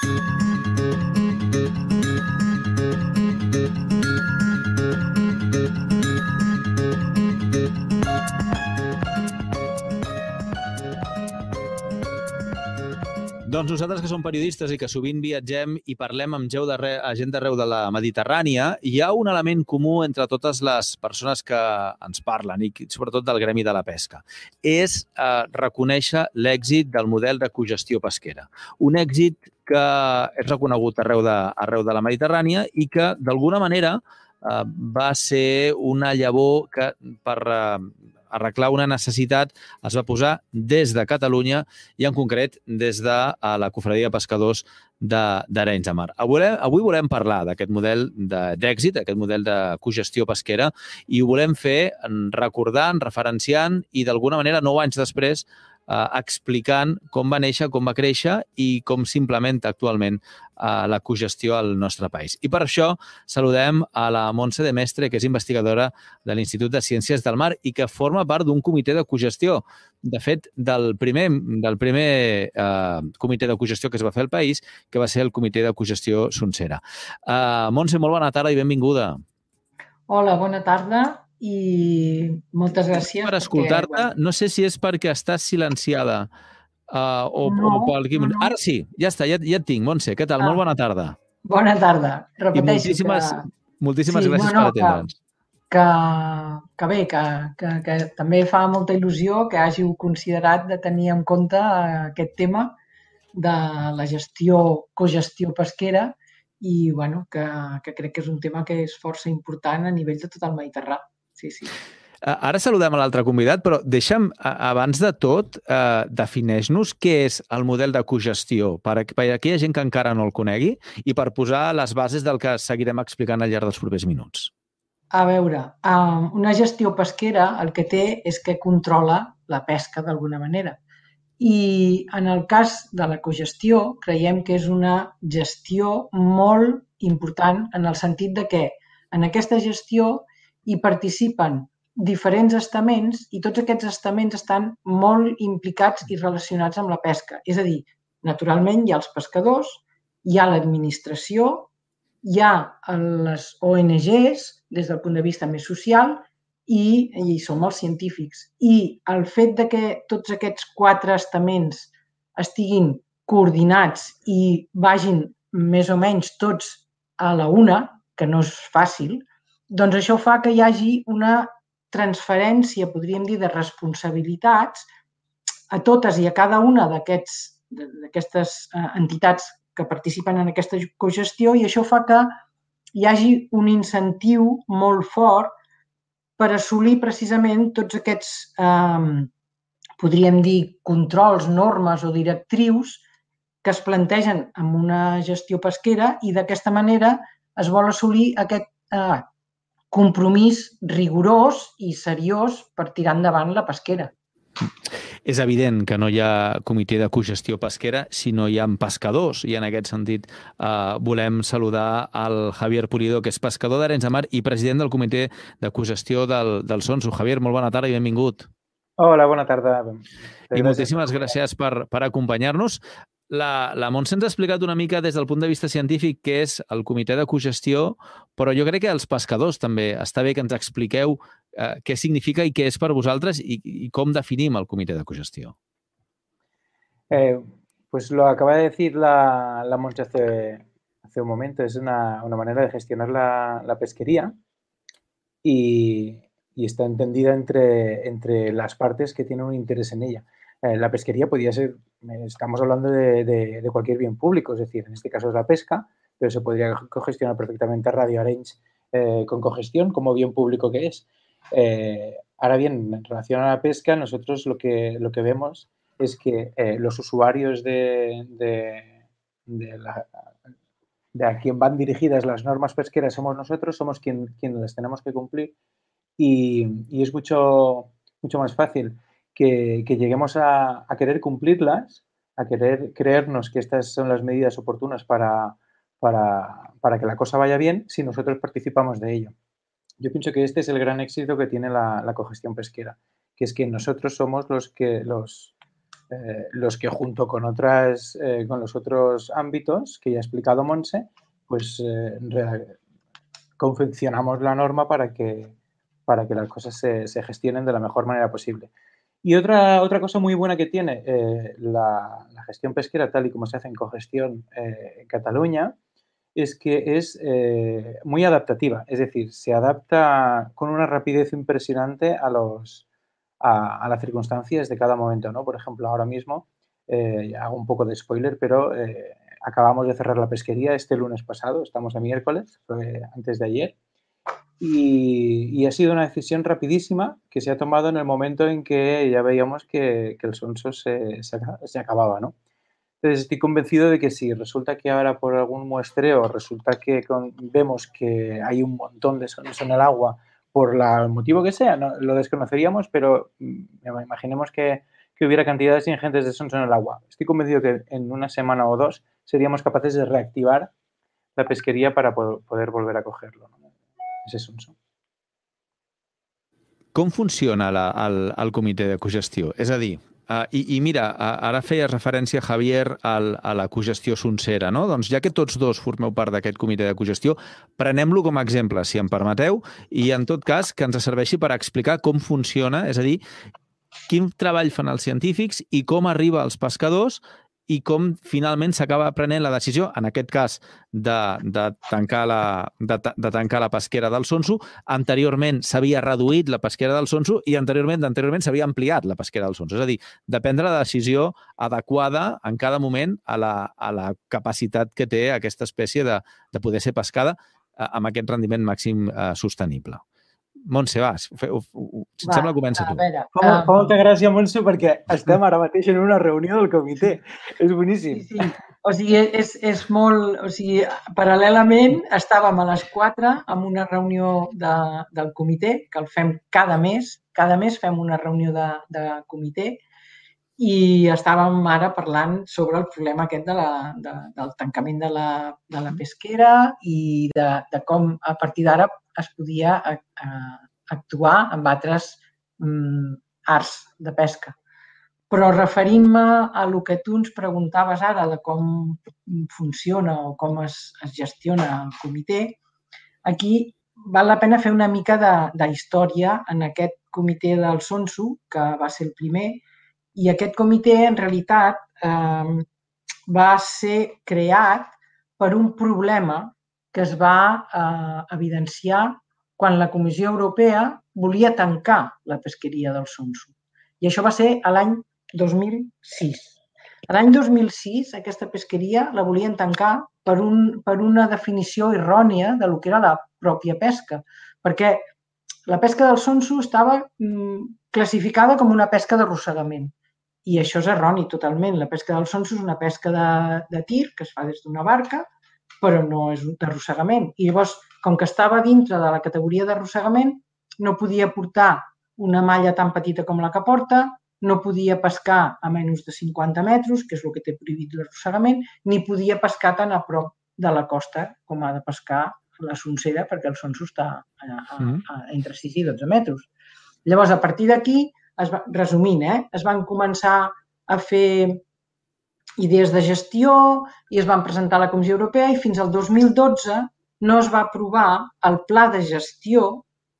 Thank you. Doncs nosaltres que som periodistes i que sovint viatgem i parlem amb gent d'arreu de la Mediterrània, hi ha un element comú entre totes les persones que ens parlen i sobretot del gremi de la pesca. És eh, reconèixer l'èxit del model de cogestió pesquera. Un èxit que és reconegut arreu de, arreu de la Mediterrània i que, d'alguna manera, eh, va ser una llavor que per eh, arreglar una necessitat es va posar des de Catalunya i en concret des de la Cofradia de Pescadors d'Arenys de, de Mar. Avui, avui volem parlar d'aquest model d'èxit, aquest model de cogestió pesquera, i ho volem fer recordant, referenciant i d'alguna manera, nou anys després, eh, explicant com va néixer, com va créixer i com s'implementa actualment eh, la cogestió al nostre país. I per això saludem a la Montse de Mestre, que és investigadora de l'Institut de Ciències del Mar i que forma part d'un comitè de cogestió. De fet, del primer, del primer eh, comitè de cogestió que es va fer al país, que va ser el comitè de cogestió Sonsera. Eh, Montse, molt bona tarda i benvinguda. Hola, bona tarda i moltes gràcies. Per escoltar-te, perquè... no sé si és perquè estàs silenciada uh, o, no, o pel... No, no. Ara sí, ja està, ja, ja et tinc. Montse, què tal? Ah. Molt bona tarda. Bona tarda. Repeteixo I moltíssimes, que... moltíssimes sí, gràcies no, no, per atendre'ns. Que, que bé, que, que, que també fa molta il·lusió que hàgiu considerat de tenir en compte aquest tema de la gestió, cogestió pesquera i bueno, que, que crec que és un tema que és força important a nivell de tot el Mediterrani sí, sí. Ara saludem a l'altre convidat, però deixa'm, abans de tot, eh, defineix-nos què és el model de cogestió per, per a aquella gent que encara no el conegui i per posar les bases del que seguirem explicant al llarg dels propers minuts. A veure, una gestió pesquera el que té és que controla la pesca d'alguna manera. I en el cas de la cogestió, creiem que és una gestió molt important en el sentit de que en aquesta gestió hi participen diferents estaments i tots aquests estaments estan molt implicats i relacionats amb la pesca. És a dir, naturalment hi ha els pescadors, hi ha l'administració, hi ha les ONGs des del punt de vista més social i, i som els científics. I el fet de que tots aquests quatre estaments estiguin coordinats i vagin més o menys tots a la una, que no és fàcil, doncs això fa que hi hagi una transferència, podríem dir, de responsabilitats a totes i a cada una d'aquestes eh, entitats que participen en aquesta cogestió i això fa que hi hagi un incentiu molt fort per assolir precisament tots aquests, eh, podríem dir, controls, normes o directrius que es plantegen amb una gestió pesquera i d'aquesta manera es vol assolir aquest eh, compromís rigorós i seriós per tirar endavant la pesquera. És evident que no hi ha comitè de cogestió pesquera si no hi ha pescadors i en aquest sentit eh, volem saludar al Javier Pulido, que és pescador d'Arenys de Mar i president del comitè de cogestió del, del Sonso. Javier, molt bona tarda i benvingut. Hola, bona tarda. I moltíssimes gràcies per, per acompanyar-nos. La, la Montse ens ha explicat una mica des del punt de vista científic què és el comitè de cogestió, però jo crec que els pescadors també està bé que ens expliqueu eh, què significa i què és per vosaltres i, i com definim el comitè de cogestió. Eh, pues lo acaba de decir la, la Montse hace, hace un momento, es una, una manera de gestionar la, la pesquería y, y está entendida entre, entre las partes que tienen un interés en ella. Eh, la pesquería podría ser, eh, estamos hablando de, cualquier bien público, es decir, en este caso es la pesca, pero se podría cogestionar perfectamente Radio Arrange eh, con cogestión como bien público que es. ahora bien, en relación a la pesca, nosotros lo que, lo que vemos es que los usuarios de, de, a quien van dirigidas las normas pesqueras somos nosotros, somos quien, quien las tenemos que cumplir y, y es mucho, mucho más fácil que, lleguemos a, querer cumplirlas, a querer creernos que estas son las medidas oportunas para, para, que la cosa vaya bien si nosotros participamos de ello. Yo pienso que este es el gran éxito que tiene la, cogestión pesquera, que es que nosotros somos los que los, eh, los que junto con, otras, eh, con los otros ámbitos que ya ha explicado Monse, pues confeccionamos la norma para que, para que las cosas se, gestionen de la mejor manera posible. Y otra, otra cosa muy buena que tiene la, la, gestión pesquera, tal y como se hace en cogestión en Cataluña, es que es muy adaptativa, es decir, se adapta con una rapidez impresionante a los, a, las circunstancias de cada momento, ¿no? Por ejemplo, ahora mismo, eh, hago un poco de spoiler, pero eh, acabamos de cerrar la pesquería este lunes pasado, estamos a miércoles, fue antes de ayer, y, ha sido una decisión rapidísima que se ha tomado en el momento en que ya veíamos que, el sonso se, acababa, ¿no? Entonces estoy convencido de que si resulta que ahora por algún muestreo resulta que vemos que hay un montón de sonso en el agua por el motivo que sea, no, lo desconoceríamos, pero mm, imaginemos que, que, hubiera cantidades ingentes de sonso en el agua. Estoy convencido que en una semana o dos seríamos capaces de reactivar la pesquería para poder volver a cogerlo? Ese sonso. Com funciona la, el, el comitè de cogestió? És a dir, Uh, i, I mira, ara feia referència, Javier, al, a la cogestió soncera, no? Doncs ja que tots dos formeu part d'aquest comitè de cogestió, prenem-lo com a exemple, si em permeteu, i en tot cas que ens serveixi per explicar com funciona, és a dir, quin treball fan els científics i com arriba als pescadors i com finalment s'acaba prenent la decisió, en aquest cas, de, de, tancar la, de, de tancar la pesquera del Sonso. Anteriorment s'havia reduït la pesquera del Sonso i anteriorment anteriorment s'havia ampliat la pesquera del Sonso. És a dir, de prendre la decisió adequada en cada moment a la, a la capacitat que té aquesta espècie de, de poder ser pescada eh, amb aquest rendiment màxim eh, sostenible. Montse, va, ho, ho, si et va, sembla, comença tu. Veure, fa, um... fa molta gràcia, Montse, perquè estem ara mateix en una reunió del comitè. És boníssim. Sí, sí. O sigui, és, és molt... O sigui, paral·lelament estàvem a les 4 amb una reunió de, del comitè, que el fem cada mes. Cada mes fem una reunió de, de comitè i estàvem ara parlant sobre el problema aquest de la, de, del tancament de la, de la pesquera i de, de com a partir d'ara es podia eh, eh, actuar amb altres mm, arts de pesca. Però referint-me a el que tu ens preguntaves ara de com funciona o com es, es gestiona el comitè, aquí val la pena fer una mica de, de història en aquest comitè del Sonso, que va ser el primer, i aquest comitè en realitat eh, va ser creat per un problema que es va eh, evidenciar quan la Comissió Europea volia tancar la pesqueria del sonso. I això va ser a l'any 2006. A l'any 2006 aquesta pesqueria la volien tancar per, un, per una definició errònia de lo que era la pròpia pesca, perquè la pesca del sonso estava mm, classificada com una pesca d'arrossegament. I això és erroni totalment. La pesca del sonso és una pesca de, de tir que es fa des d'una barca però no és d'arrossegament. I llavors, com que estava dintre de la categoria d'arrossegament, no podia portar una malla tan petita com la que porta, no podia pescar a menys de 50 metres, que és el que té prohibit l'arrossegament, ni podia pescar tan a prop de la costa com ha de pescar la soncera, perquè el sonso està a, a, mm. a, entre 6 i 12 metres. Llavors, a partir d'aquí, resumint, eh, es van començar a fer idees de gestió i es van presentar a la Comissió Europea i fins al 2012 no es va aprovar el pla de gestió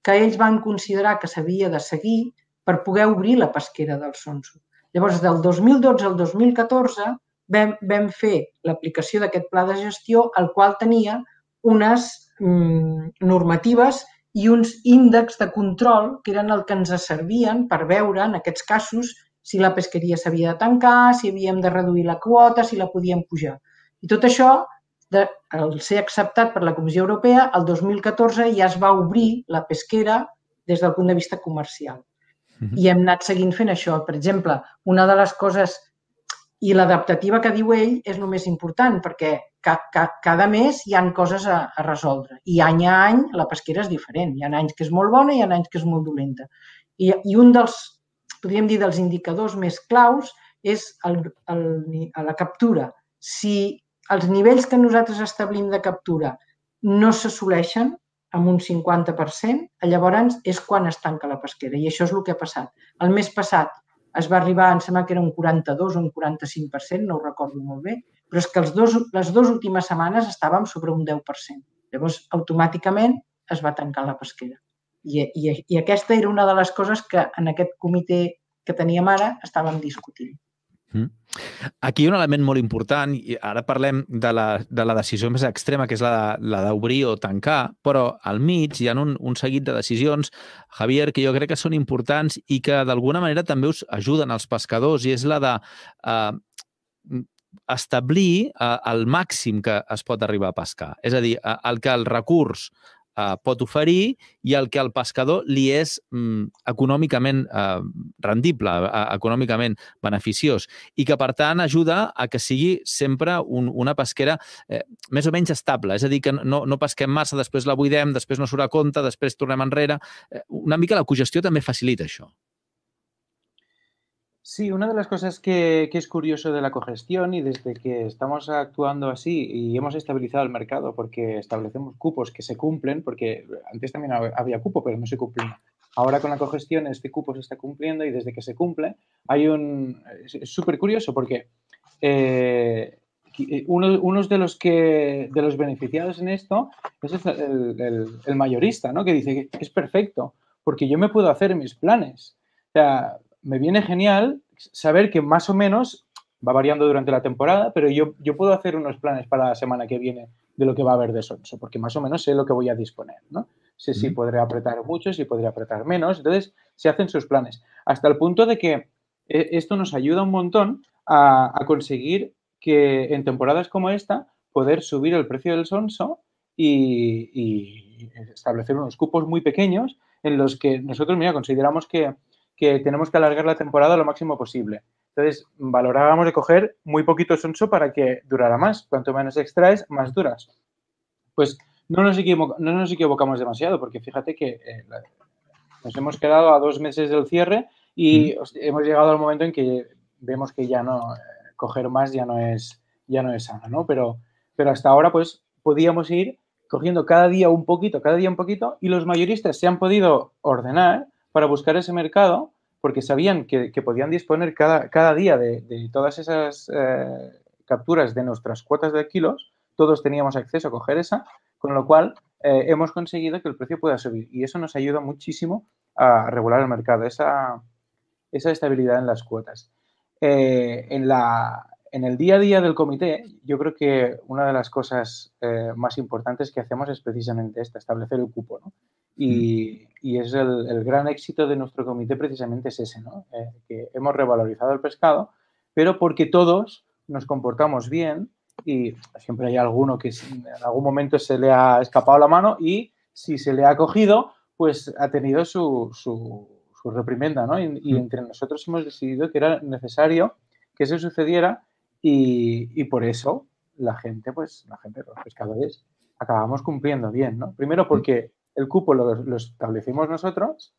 que ells van considerar que s'havia de seguir per poder obrir la pesquera del sonso. Llavors, del 2012 al 2014 vam, vam fer l'aplicació d'aquest pla de gestió, el qual tenia unes mm, normatives i uns índexs de control que eren el que ens servien per veure, en aquests casos, si la pesqueria s'havia de tancar, si havíem de reduir la quota, si la podíem pujar. I tot això, de, al ser acceptat per la Comissió Europea, el 2014 ja es va obrir la pesquera des del punt de vista comercial. Uh -huh. I hem anat seguint fent això. Per exemple, una de les coses i l'adaptativa que diu ell és el més important perquè ca, ca, cada mes hi han coses a, a resoldre i any a any la pesquera és diferent. Hi ha anys que és molt bona i hi ha anys que és molt dolenta. I, i un dels podríem dir, dels indicadors més claus és el, el, la captura. Si els nivells que nosaltres establim de captura no s'assoleixen amb un 50%, llavors és quan es tanca la pesquera. I això és el que ha passat. El mes passat es va arribar, em sembla que era un 42 o un 45%, no ho recordo molt bé, però és que els dos, les dues últimes setmanes estàvem sobre un 10%. Llavors, automàticament es va tancar la pesquera. I, i, I aquesta era una de les coses que en aquest comitè que teníem ara estàvem discutint. Mm. Aquí hi ha un element molt important, i ara parlem de la, de la decisió més extrema, que és la d'obrir o tancar, però al mig hi ha un, un seguit de decisions, Javier, que jo crec que són importants i que d'alguna manera també us ajuden als pescadors, i és la de eh, establir eh, el màxim que es pot arribar a pescar. És a dir, eh, el que el recurs eh, pot oferir i el que al pescador li és mm, econòmicament eh, rendible, eh, econòmicament beneficiós i que, per tant, ajuda a que sigui sempre un, una pesquera eh, més o menys estable. És a dir, que no, no pesquem massa, després la buidem, després no surt a compte, després tornem enrere. Eh, una mica la cogestió també facilita això. Sí, una de las cosas que, es curioso de la cogestión y desde que estamos actuando así y hemos estabilizado el mercado porque establecemos cupos que se cumplen, porque antes también había cupo, pero no se cumplía. Ahora con la cogestión este cupo se está cumpliendo y desde que se cumple hay un... Es súper curioso porque eh, uno, de los que de los beneficiados en esto es el, el, mayorista, ¿no? Que dice que es perfecto porque yo me puedo hacer mis planes. O sea, me viene genial saber que más o menos va variando durante la temporada, pero yo, yo puedo hacer unos planes para la semana que viene de lo que va a haber de Sonso, porque más o menos sé lo que voy a disponer, ¿no? Sé si podré apretar mucho, si podré apretar menos, entonces se hacen sus planes, hasta el punto de que eh, esto nos ayuda un montón a, conseguir que en temporadas como esta poder subir el precio del Sonso y, y establecer unos cupos muy pequeños en los que nosotros, mira, consideramos que que tenemos que alargar la temporada lo máximo posible. Entonces, valorábamos de coger muy poquito sonso para que durara más. Cuanto menos extraes, más duras. Pues no nos, no nos equivocamos demasiado, porque fíjate que eh, nos hemos quedado a dos meses del cierre y hemos llegado al momento en que vemos que ya no, eh, coger más ya no es, ya no es sano, ¿no? Pero, pero hasta ahora, pues, podíamos ir cogiendo cada día un poquito, cada día un poquito, y los mayoristas se han podido ordenar para buscar ese mercado porque sabían que, podían disponer cada, día de, todas esas eh, capturas de nuestras cuotas de kilos, todos teníamos acceso a coger esa, con lo cual eh, hemos conseguido que el precio pueda subir y eso nos ayuda muchísimo a regular el mercado, esa, estabilidad en las cuotas. Eh, en el día a día del comité, yo creo que una de las cosas más importantes que hacemos es precisamente esta, establecer el cupo. ¿no? Y, es el, gran éxito de nuestro comité precisamente es ese, ¿no? Eh, que hemos revalorizado el pescado, pero porque todos nos comportamos bien y siempre hay alguno que en algún momento se le ha escapado la mano y si se le ha cogido, pues ha tenido su, su, reprimenda, ¿no? Y, entre nosotros hemos decidido que era necesario que eso sucediera y, y, por eso la gente, pues la gente, los pescadores, acabamos cumpliendo bien, ¿no? Primero porque el cupo lo, establecimos nosotros,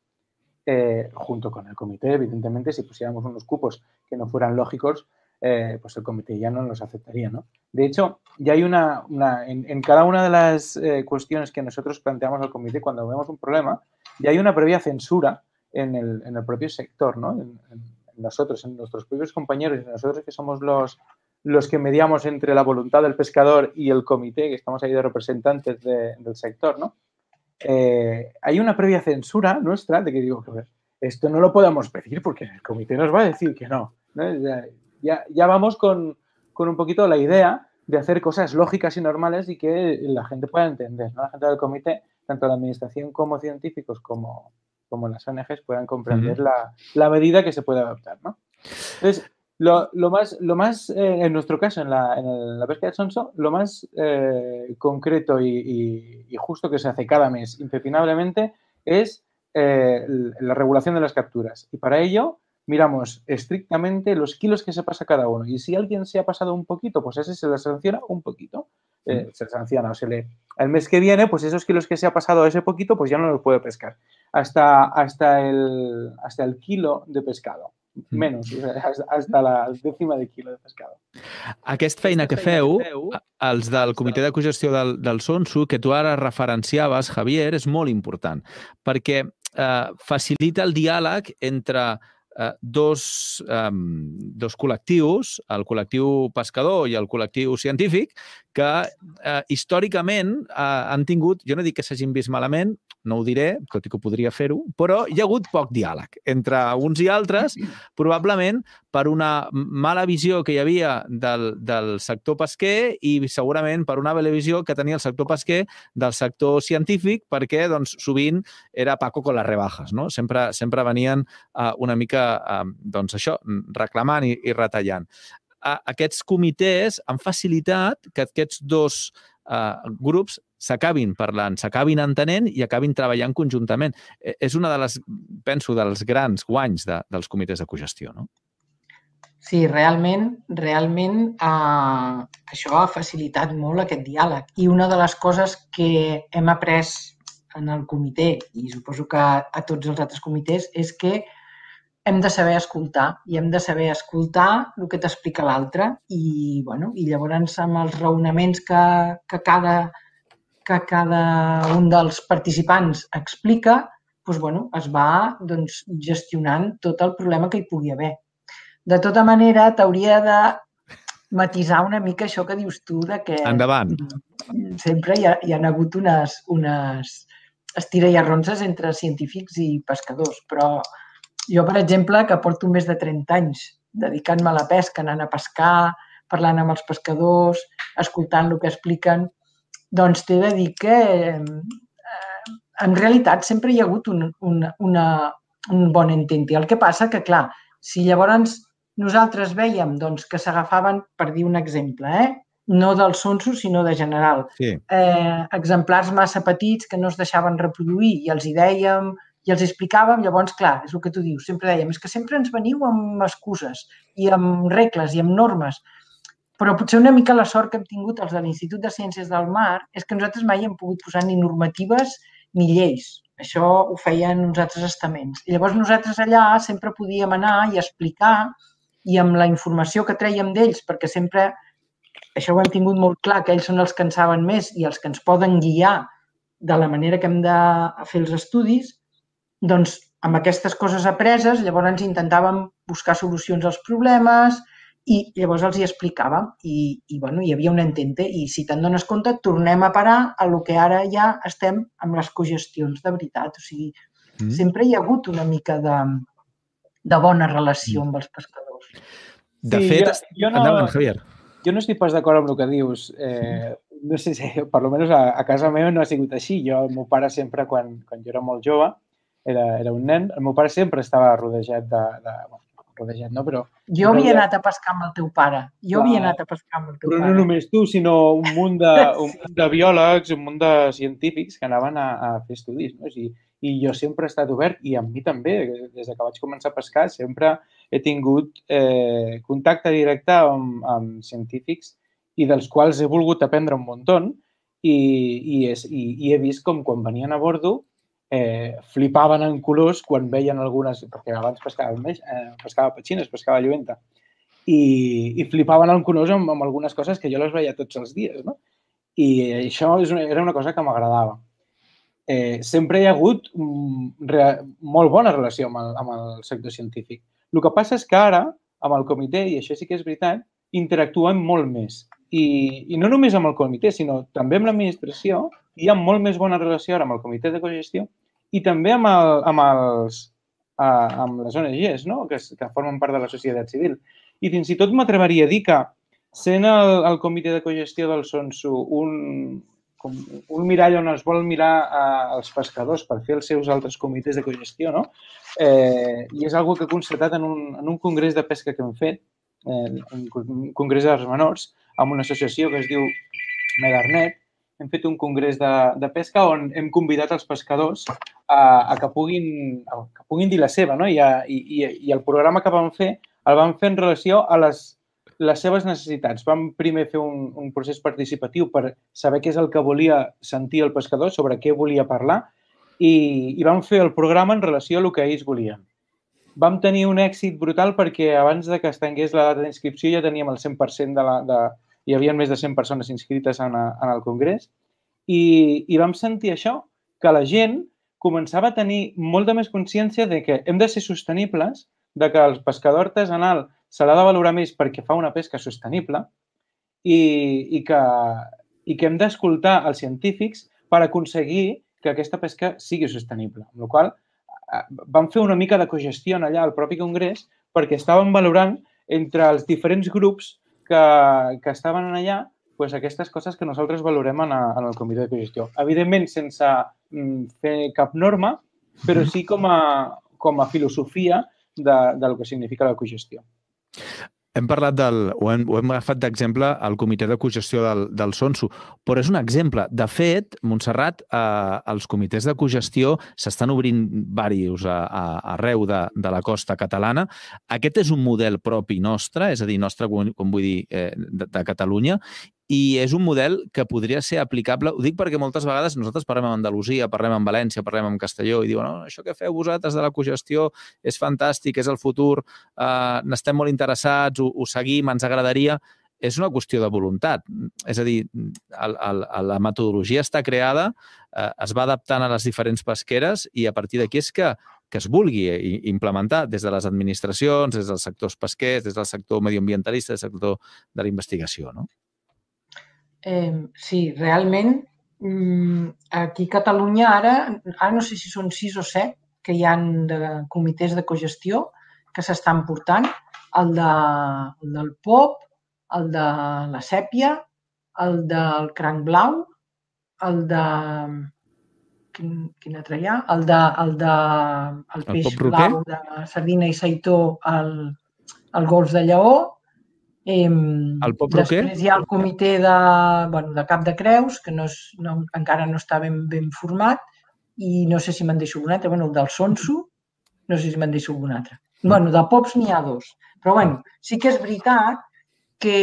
eh, junto con el comité, evidentemente, si pusiéramos unos cupos que no fueran lógicos, eh, pues el comité ya no los aceptaría, ¿no? De hecho, ya hay una, en, cada una de las eh, cuestiones que nosotros planteamos al comité cuando vemos un problema, ya hay una previa censura en el, propio sector, ¿no? En, nosotros, en nuestros propios compañeros y nosotros que somos los, los que mediamos entre la voluntad del pescador y el comité, que estamos ahí de representantes del sector, ¿no? Eh, hay una previa censura nuestra de que digo, que esto no lo podemos pedir porque el comité nos va a decir que no. Ya, ya, vamos con, con, un poquito la idea de hacer cosas lógicas y normales y que la gente pueda entender. La gente del comité, tanto la administración como científicos como, como las ONGs puedan comprender la, la, medida que se puede adoptar. ¿no? Entonces, lo, lo, más, lo más eh, en nuestro caso, en la, en la, pesca de sonso, lo más eh, concreto y, y, justo que se hace cada mes, impepinablemente, es eh, la regulación de las capturas. Y para ello miramos estrictamente los kilos que se pasa cada uno. Y si alguien se ha pasado un poquito, pues ese se le sanciona un poquito. Mm. se sanciona o se le... El mes que viene, pues esos kilos que se ha pasado ese poquito, pues ya no los puede pescar. Hasta, hasta, el, hasta el kilo de pescado. Menys, hasta la dècima de quilo de pescado. Aquesta feina que feu, els del Comitè de Cogestió del, del Sonso, que tu ara referenciaves, Javier, és molt important, perquè eh, facilita el diàleg entre eh, dos, eh, dos col·lectius, el col·lectiu pescador i el col·lectiu científic, que eh, històricament eh, han tingut, jo no dic que s'hagin vist malament, no ho diré, tot i que podria fer-ho, però hi ha hagut poc diàleg entre uns i altres, probablement per una mala visió que hi havia del, del sector pesquer i segurament per una mala visió que tenia el sector pesquer del sector científic, perquè doncs, sovint era Paco con les rebajas, no? Sempre, sempre venien uh, una mica, uh, doncs això, reclamant i, i retallant. Uh, aquests comitès han facilitat que aquests dos uh, grups s'acabin parlant, s'acabin entenent i acabin treballant conjuntament. Eh, és una de les, penso, dels grans guanys de, dels comitès de cogestió, no? Sí, realment, realment eh, això ha facilitat molt aquest diàleg. I una de les coses que hem après en el comitè, i suposo que a tots els altres comitès, és que hem de saber escoltar i hem de saber escoltar el que t'explica l'altre i, bueno, i llavors amb els raonaments que, que cada que cada un dels participants explica, doncs, bueno, es va doncs, gestionant tot el problema que hi pugui haver. De tota manera, t'hauria de matisar una mica això que dius tu de que Endavant. sempre hi ha, hi ha hagut unes, unes estira i arronses entre científics i pescadors, però jo, per exemple, que porto més de 30 anys dedicant-me a la pesca, anant a pescar, parlant amb els pescadors, escoltant el que expliquen, doncs t'he de dir que eh, en realitat sempre hi ha hagut un, un, una, un bon ententi. El que passa que, clar, si llavors nosaltres veiem doncs, que s'agafaven, per dir un exemple, eh? no del sonso, sinó de general, sí. eh, exemplars massa petits que no es deixaven reproduir i els hi dèiem i els explicàvem, llavors, clar, és el que tu dius, sempre dèiem, és que sempre ens veniu amb excuses i amb regles i amb normes. Però potser una mica la sort que hem tingut els de l'Institut de Ciències del Mar és que nosaltres mai hem pogut posar ni normatives ni lleis. Això ho feien uns altres estaments. I llavors nosaltres allà sempre podíem anar i explicar i amb la informació que traiem d'ells, perquè sempre això ho hem tingut molt clar, que ells són els que en saben més i els que ens poden guiar de la manera que hem de fer els estudis, doncs amb aquestes coses apreses, llavors intentàvem buscar solucions als problemes, i llavors els hi explicàvem i, i bueno, hi havia un entente i si te'n dones compte tornem a parar a lo que ara ja estem amb les cogestions de veritat. O sigui, mm. sempre hi ha hagut una mica de, de bona relació mm. amb els pescadors. De sí, fet, jo, jo no, endavant, Javier. Jo no estic pas d'acord amb el que dius. Eh, no sé si, per almenys a, a casa meva no ha sigut així. Jo, el meu pare sempre, quan, quan jo era molt jove, era, era un nen, el meu pare sempre estava rodejat de, de, rodejat, no? Però... Jo havia anat a pescar amb el teu pare. Jo havia anat a pescar amb el teu però pare. Però no només tu, sinó un munt de, un munt de biòlegs, un munt de científics que anaven a, a fer estudis, no? I, I jo sempre he estat obert, i amb mi també, des de que vaig començar a pescar, sempre he tingut eh, contacte directe amb, amb científics i dels quals he volgut aprendre un munt i, i, és, i, i he vist com quan venien a bordo eh, flipaven en colors quan veien algunes, perquè abans pescava, més, eh, pescava petxines, pescava lluenta, i, i flipaven en colors amb, amb algunes coses que jo les veia tots els dies, no? I això és una, era una cosa que m'agradava. Eh, sempre hi ha hagut un, re, molt bona relació amb el, amb el sector científic. El que passa és que ara, amb el comitè, i això sí que és veritat, interactuem molt més. I, i no només amb el comitè, sinó també amb l'administració, hi ha molt més bona relació ara amb el comitè de cogestió i també amb, el, amb, els, uh, amb les ONGs, no? que, que formen part de la societat civil. I fins i tot m'atreveria a dir que sent el, el comitè de cogestió del Sonso un, com un mirall on es vol mirar uh, els pescadors per fer els seus altres comitès de cogestió, no? Eh, I és algo que he constatat en un, en un congrés de pesca que hem fet, eh, un congrés dels menors, amb una associació que es diu Medarnet, hem fet un congrés de, de pesca on hem convidat els pescadors a, a, que, puguin, a que puguin dir la seva, no? I, a, i, I el programa que vam fer el vam fer en relació a les, les seves necessitats. Vam primer fer un, un procés participatiu per saber què és el que volia sentir el pescador, sobre què volia parlar, i, i vam fer el programa en relació a el que ells volien. Vam tenir un èxit brutal perquè abans de que es tangués la data d'inscripció ja teníem el 100% de la, de, hi havia més de 100 persones inscrites en, a, en el Congrés i, i vam sentir això, que la gent començava a tenir molta més consciència de que hem de ser sostenibles, de que el pescador artesanal se l'ha de valorar més perquè fa una pesca sostenible i, i, que, i que hem d'escoltar els científics per aconseguir que aquesta pesca sigui sostenible. Amb la qual vam fer una mica de cogestió allà al propi congrés perquè estàvem valorant entre els diferents grups que, que estaven allà pues, aquestes coses que nosaltres valorem en, a, en el comitè de cogestió. Evidentment, sense mm, fer cap norma, però sí com a, com a filosofia de, del que significa la cogestió. Hem parlat del... Ho hem, ho hem agafat d'exemple al comitè de cogestió del, del Sonso, però és un exemple. De fet, Montserrat, eh, els comitès de cogestió s'estan obrint diversos a, a, arreu de, de la costa catalana. Aquest és un model propi nostre, és a dir, nostre, com vull dir, eh, de, de Catalunya, i és un model que podria ser aplicable, ho dic perquè moltes vegades nosaltres parlem amb Andalusia, parlem amb València, parlem amb Castelló i diuen, no, això que feu vosaltres de la cogestió és fantàstic, és el futur, eh, n'estem molt interessats, ho, ho seguim, ens agradaria. És una qüestió de voluntat. És a dir, el, el, la metodologia està creada, eh, es va adaptant a les diferents pesqueres i a partir d'aquí és que que es vulgui implementar des de les administracions, des dels sectors pesquers, des del sector medioambientalista, des del sector de la investigació. No? Eh, sí, realment, mm, aquí a Catalunya ara, ara no sé si són sis o set que hi han de comitès de cogestió que s'estan portant, el, de, el del POP, el de la sèpia, el del cranc blau, el de... Quin, quin altre hi ha? El de, el de el, el peix blau de sardina i saitó al, al golf de Lleó Eh, el Pop Després Roquer? hi ha el comitè de, bueno, de Cap de Creus, que no és, no, encara no està ben, ben format, i no sé si me'n deixo un altre. Bueno, el del Sonso, no sé si me'n deixo un altre. Bueno, de Pops n'hi ha dos. Però bueno, sí que és veritat que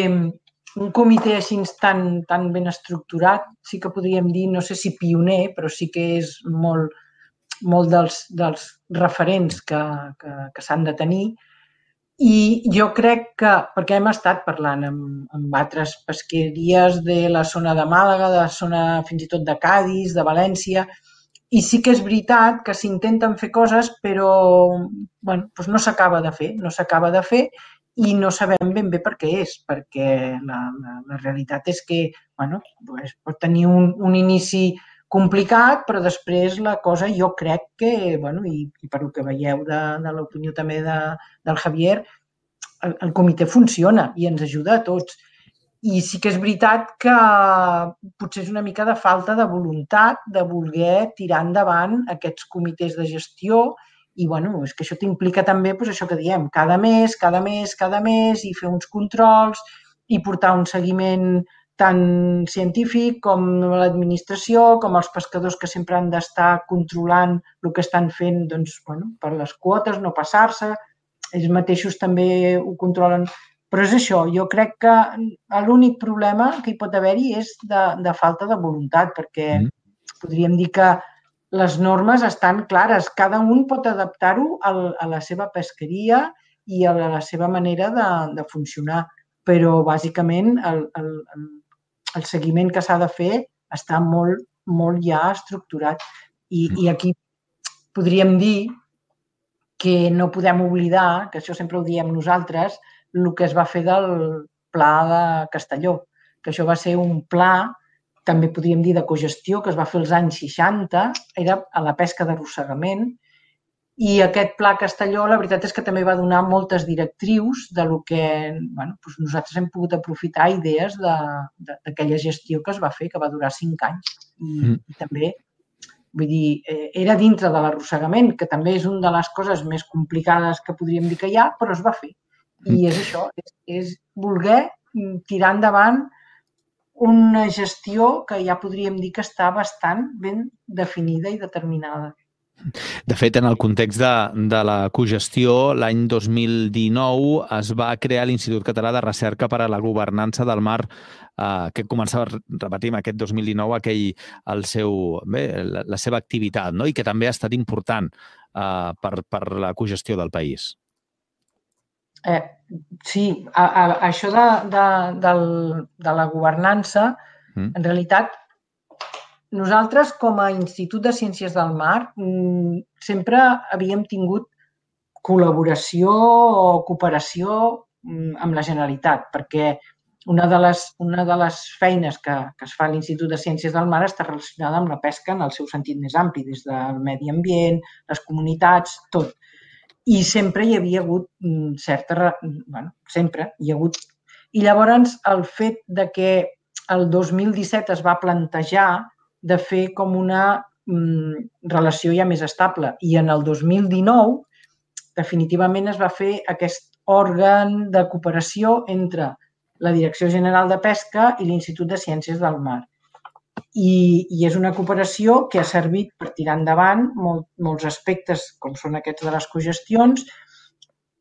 un comitè així tan, tan ben estructurat, sí que podríem dir, no sé si pioner, però sí que és molt, molt dels, dels referents que, que, que s'han de tenir i jo crec que, perquè hem estat parlant amb, amb altres pesqueries de la zona de Màlaga, de la zona fins i tot de Cádiz, de València, i sí que és veritat que s'intenten fer coses, però bueno, doncs no s'acaba de fer, no s'acaba de fer i no sabem ben bé per què és, perquè la, la, la realitat és que bueno, doncs pot tenir un, un inici complicat, però després la cosa jo crec que, bueno, i, i per el que veieu de, de l'opinió també de, del Javier, el, el comitè funciona i ens ajuda a tots. I sí que és veritat que potser és una mica de falta de voluntat de voler tirar endavant aquests comitès de gestió i bueno, és que això t'implica també doncs, això que diem, cada mes, cada mes, cada mes i fer uns controls i portar un seguiment tant científic com l'administració, com els pescadors que sempre han d'estar controlant el que estan fent doncs, bueno, per les quotes, no passar-se. Ells mateixos també ho controlen. Però és això, jo crec que l'únic problema que hi pot haver-hi és de, de falta de voluntat, perquè mm. podríem dir que les normes estan clares. Cada un pot adaptar-ho a, a la seva pesqueria i a la seva manera de, de funcionar però bàsicament el, el, el seguiment que s'ha de fer està molt, molt ja estructurat. I, mm. I aquí podríem dir que no podem oblidar, que això sempre ho diem nosaltres, el que es va fer del pla de Castelló, que això va ser un pla, també podríem dir de cogestió, que es va fer als anys 60, era a la pesca d'arrossegament, i aquest pla Castelló, la veritat és que també va donar moltes directrius de lo que bueno, doncs nosaltres hem pogut aprofitar idees d'aquella gestió que es va fer, que va durar cinc anys. I, mm. i també, vull dir, eh, era dintre de l'arrossegament, que també és una de les coses més complicades que podríem dir que hi ha, però es va fer. I mm. és això, és, és voler tirar endavant una gestió que ja podríem dir que està bastant ben definida i determinada. De fet, en el context de, de la cogestió, l'any 2019 es va crear l'Institut Català de Recerca per a la Governança del Mar, eh, que començava, repetim, aquest 2019, aquell, el seu, bé, la, la seva activitat, no? i que també ha estat important eh, per, per la cogestió del país. Eh, sí, a, a, això de, de, del, de la governança, mm. en realitat, nosaltres, com a Institut de Ciències del Mar, mm, sempre havíem tingut col·laboració o cooperació mm, amb la Generalitat, perquè una de les, una de les feines que, que es fa a l'Institut de Ciències del Mar està relacionada amb la pesca en el seu sentit més ampli, des del medi ambient, les comunitats, tot. I sempre hi havia hagut mm, certa... bueno, sempre hi ha hagut... I llavors el fet de que el 2017 es va plantejar de fer com una mm, relació ja més estable i en el 2019 definitivament es va fer aquest òrgan de cooperació entre la Direcció General de Pesca i l'Institut de Ciències del Mar. I, I és una cooperació que ha servit per tirar endavant molt, molts aspectes, com són aquests de les cogestions,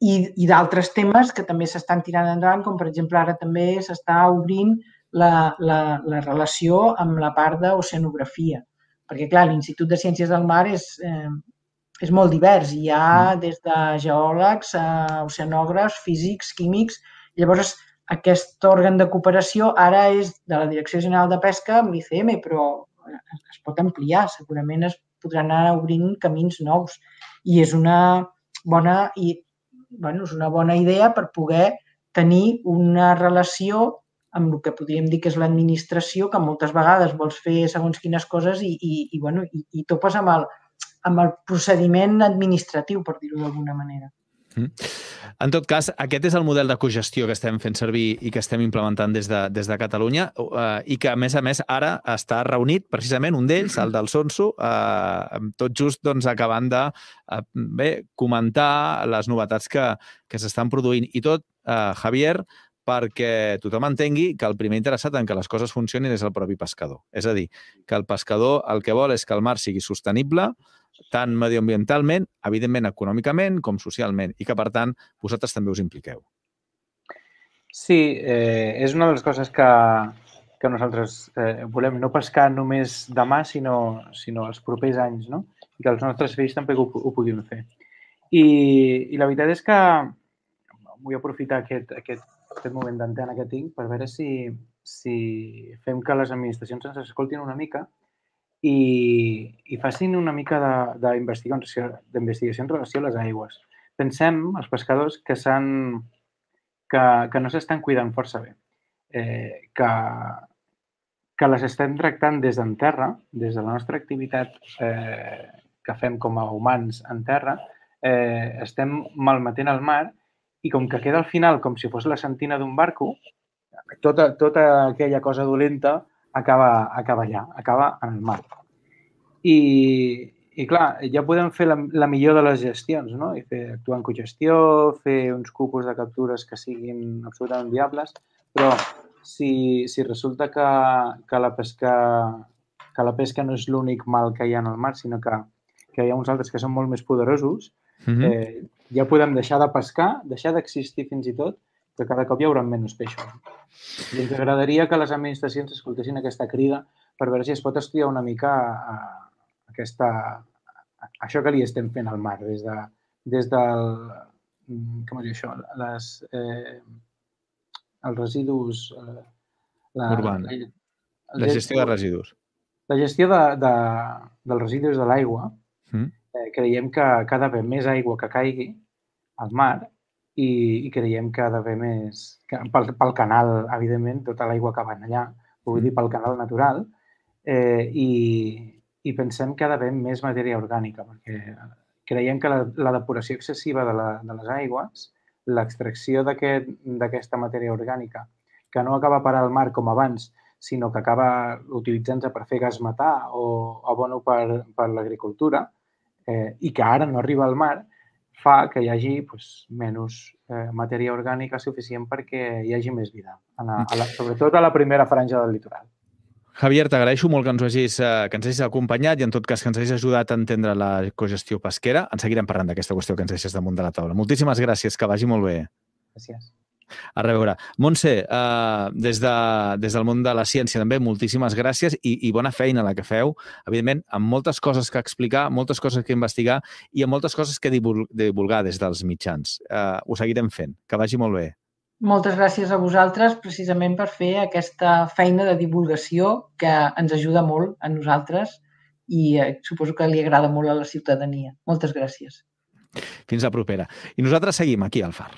i, i d'altres temes que també s'estan tirant endavant, com per exemple ara també s'està obrint la, la, la relació amb la part d'oceanografia. Perquè, clar, l'Institut de Ciències del Mar és, eh, és molt divers. Hi ha mm. des de geòlegs, a oceanògrafs, físics, químics. Llavors, aquest òrgan de cooperació ara és de la Direcció General de Pesca amb l'ICM, però es pot ampliar, segurament es podran anar obrint camins nous i és una bona i bueno, és una bona idea per poder tenir una relació amb el que podríem dir que és l'administració, que moltes vegades vols fer segons quines coses i, i, i, bueno, i, i topes amb el, amb el procediment administratiu, per dir-ho d'alguna manera. Mm. En tot cas, aquest és el model de cogestió que estem fent servir i que estem implementant des de, des de Catalunya eh, i que, a més a més, ara està reunit precisament un d'ells, el del Sonso, eh, tot just doncs, acabant de eh, bé, comentar les novetats que, que s'estan produint. I tot, eh, Javier, perquè tothom entengui que el primer interessat en que les coses funcionin és el propi pescador. És a dir, que el pescador el que vol és que el mar sigui sostenible, tant medioambientalment, evidentment econòmicament, com socialment, i que, per tant, vosaltres també us impliqueu. Sí, eh, és una de les coses que, que nosaltres eh, volem no pescar només demà, sinó, sinó els propers anys, no? I que els nostres fills també ho, ho puguin fer. I, I la veritat és que vull aprofitar aquest, aquest, aquest moment d'antena que tinc per veure si, si fem que les administracions ens escoltin una mica i, i facin una mica d'investigació en relació a les aigües. Pensem, els pescadors, que, que, que no s'estan cuidant força bé, eh, que, que les estem tractant des d'en terra, des de la nostra activitat eh, que fem com a humans en terra, eh, estem malmetent el mar i com que queda al final com si fos la sentina d'un barco, tota, tota aquella cosa dolenta acaba, acaba allà, acaba en el mar. I, i clar, ja podem fer la, la millor de les gestions, no? I fer, actuar en cogestió, fer uns cupos de captures que siguin absolutament viables, però si, si resulta que, que, la pesca, que la pesca no és l'únic mal que hi ha en el mar, sinó que, que hi ha uns altres que són molt més poderosos, mm -hmm. eh, ja podem deixar de pescar, deixar d'existir fins i tot, que cada cop hi haurà menys peixos. I ens agradaria que les administracions escoltessin aquesta crida per veure si es pot estudiar una mica a, a aquesta, a això que li estem fent al mar, des, de, des del, com es diu això, les, eh, els residus... Eh, la, Urban. La, la gestió de residus. La gestió de, de, dels residus de l'aigua, mm. Eh, creiem que, que ha d'haver més aigua que caigui al mar i, i creiem que ha d'haver més... Que, pel, pel canal, evidentment, tota l'aigua que va allà, vull dir, pel canal natural, eh, i, i pensem que ha d'haver més matèria orgànica, perquè creiem que la, la depuració excessiva de, la, de les aigües, l'extracció d'aquesta aquest, matèria orgànica, que no acaba per al mar com abans, sinó que acaba utilitzant-se per fer gas metà o abono per, per l'agricultura, eh, i que ara no arriba al mar, fa que hi hagi pues, menys eh, matèria orgànica suficient perquè hi hagi més vida, a la, a la, sobretot a la primera franja del litoral. Javier, t'agraeixo molt que ens, hagis, eh, que ens hagis acompanyat i en tot cas que ens hagis ajudat a entendre la cogestió pesquera. En seguirem parlant d'aquesta qüestió que ens deixes damunt de la taula. Moltíssimes gràcies, que vagi molt bé. Gràcies. A reveure. Montse, uh, des, de, des del món de la ciència també, moltíssimes gràcies i, i bona feina la que feu. Evidentment, amb moltes coses que explicar, moltes coses que investigar i amb moltes coses que divulgar des dels mitjans. Uh, ho seguirem fent. Que vagi molt bé. Moltes gràcies a vosaltres precisament per fer aquesta feina de divulgació que ens ajuda molt a nosaltres i eh, suposo que li agrada molt a la ciutadania. Moltes gràcies. Fins la propera. I nosaltres seguim aquí al FAR.